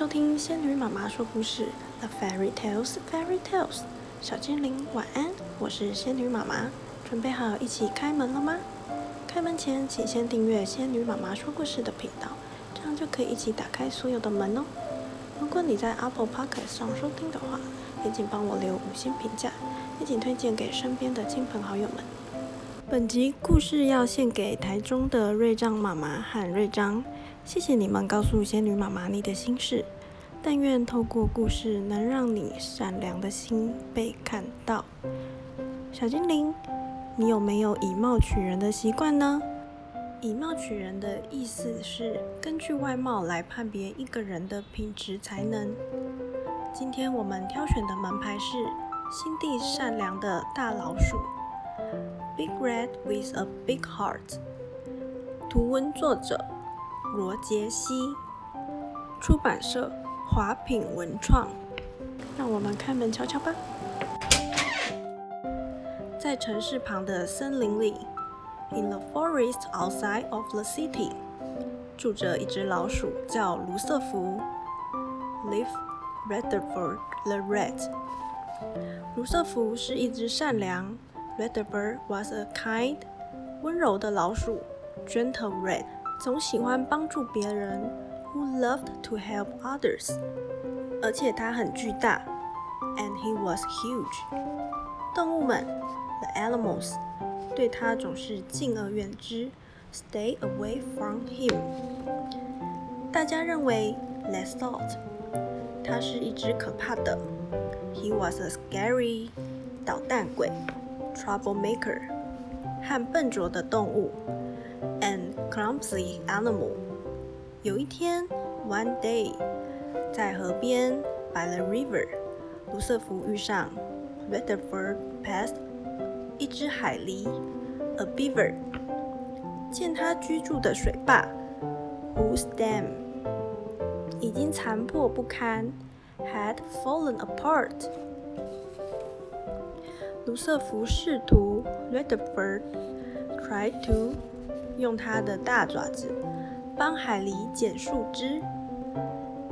收听仙女妈妈说故事，The Fairy Tales Fairy Tales。小精灵晚安，我是仙女妈妈，准备好一起开门了吗？开门前请先订阅仙女妈妈说故事的频道，这样就可以一起打开所有的门哦。如果你在 Apple Podcast 上收听的话，也请帮我留五星评价，也请推荐给身边的亲朋好友们。本集故事要献给台中的瑞章妈妈和瑞章。谢谢你们告诉仙女妈妈你的心事，但愿透过故事能让你善良的心被看到。小精灵，你有没有以貌取人的习惯呢？以貌取人的意思是根据外貌来判别一个人的品质才能。今天我们挑选的门牌是心地善良的大老鼠，Big Red with a Big Heart。图文作者。罗杰西，出版社华品文创。让我们开门瞧瞧吧。在城市旁的森林里，In the forest outside of the city，住着一只老鼠，叫卢瑟福。Live Rutherford the Rat。卢瑟福是一只善良 Rutherford was a kind，温柔的老鼠，gentle red，总喜欢帮助别人，who loved to help others，而且它很巨大，and he was huge。动物们，the animals，对它总是敬而远之，stay away from him。大家认为，let's thought，它是一只可怕的，he was a scary。捣蛋鬼。，troublemaker，和笨拙的动物。clumsy animal。有一天，one day，在河边，by the river，卢瑟福遇上 Rutherford passed 一只海狸，a beaver，见他居住的水坝，whose dam 已经残破不堪，had fallen apart。 卢瑟福试图 （Rutherford tried to） 用他的大爪子帮海狸捡树枝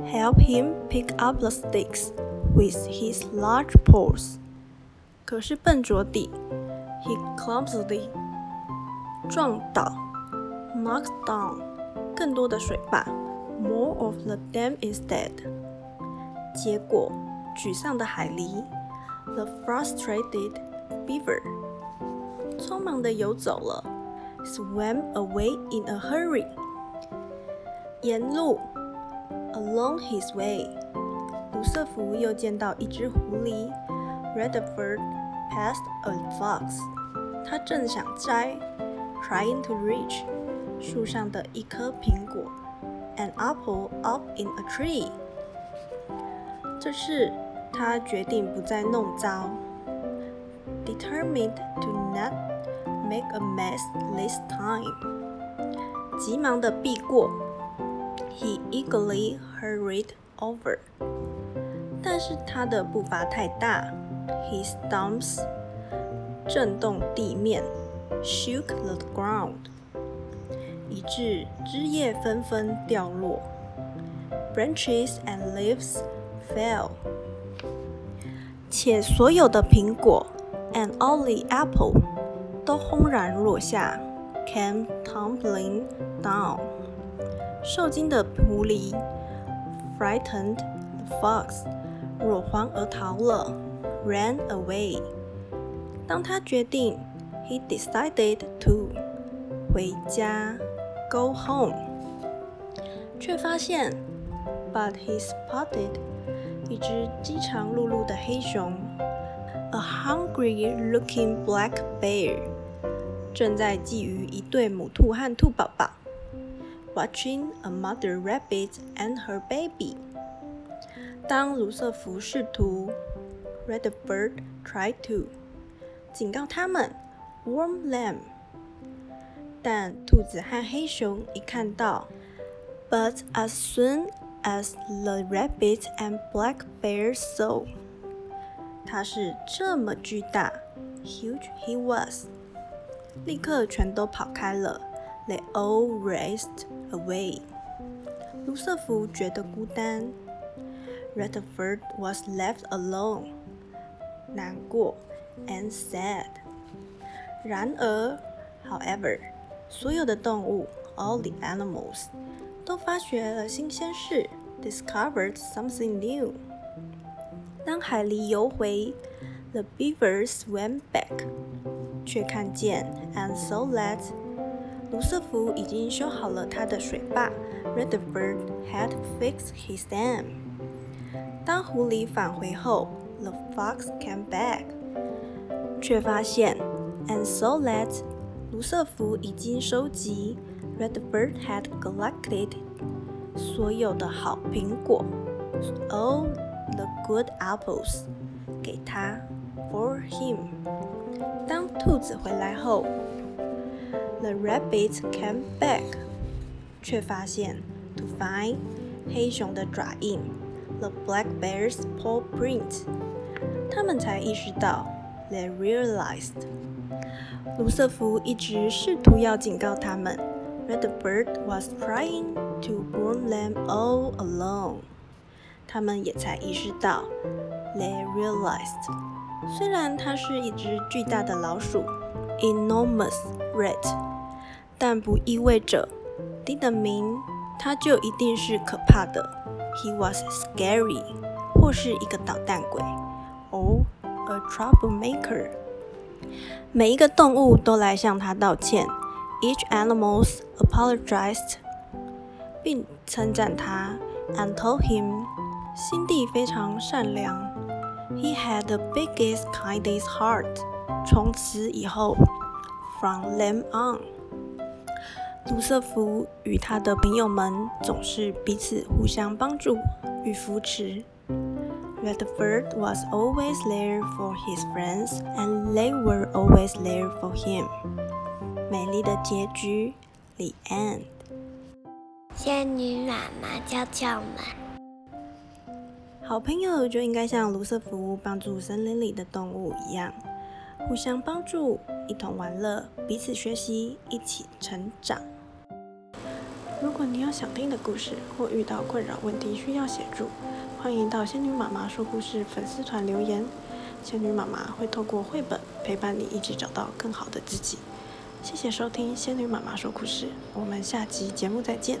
，help him pick up the sticks with his large paws。可是笨拙地，he clumsily 撞倒，knocks down 更多的水坝，more of the dam is dead。结果，沮丧的海狸。the frustrated beaver，匆忙的游走了，swam away in a hurry。沿路，along his way，卢瑟福又见到一只狐狸，Rutherford passed a fox。他正想摘，trying to reach 树上的一颗苹果，an apple up in a tree。这是。他决定不再弄糟，determined to not make a mess this time. 急忙地避过，he eagerly hurried over. 但是他的步伐太大，he stumps 震动地面，shook the ground，以致枝叶纷纷掉落，branches and leaves fell， 且所有的苹果，and all the apple 都轰然落下，came tumbling down。受惊的狐狸，frightened the fox，落荒而逃了，ran away。当他决定，he decided to 回家，go home，却发现，but he spotted 一只饥肠辘辘的黑熊，a hungry-looking black bear。正在觊觎一对母兔和兔宝宝，watching a mother rabbit and her baby。当卢瑟福试图，Redbird tried to，警告他们，warn them。但兔子和黑熊一看到，but as soon as the rabbit and black bear saw，它是这么巨大，huge he was。立刻全都跑开了。They all raced away。卢瑟福觉得孤单 Redford was left alone. 难过 and sad. 然而，however，所有的动物 all the animals 都发掘了新鲜事，discovered something new。当海狸游回，the beavers swam back，却看见 and saw that 卢瑟福已经修好了他的水坝，Rutherford had fixed his dam。当狐狸返回后，the fox came back，却发现 and saw that 卢瑟福已经收集。Rutherford had collected 所有的好苹果，all the good apples，给他，for him。当兔子回来后，the rabbit came back，却发现 to find 黑熊的爪印，the black bear's paw print。他们才意识到，they realized。卢瑟福一直试图要警告他们。，Redbird was trying to warn them all along。他们也才意识到，they realized。虽然它是一只巨大的老鼠，enormous rat。但不意味着 didn't mean 他就一定是可怕的。He was scary，或是一个捣蛋鬼，or a troublemaker。每一个动物都来向他道歉。 each animals apologized，并称赞他，and told him，心地非常善良。He had the biggest, kindest heart. heart。从此以后，from then on，卢瑟福与他的朋友们总是彼此互相帮助与扶持。Rutherford was always there for his friends, and they were always there for him. 美丽的结局，The end。仙女妈妈教教们：好朋友就应该像卢瑟福帮助森林里的动物一样，互相帮助，一同玩乐，彼此学习，一起成长。如果你有想听的故事，或遇到困扰问题需要协助，欢迎到仙女妈妈说故事粉丝团留言。仙女妈妈会透过绘本陪伴你，一起找到更好的自己。谢谢收听仙女妈妈说故事，我们下集节目再见。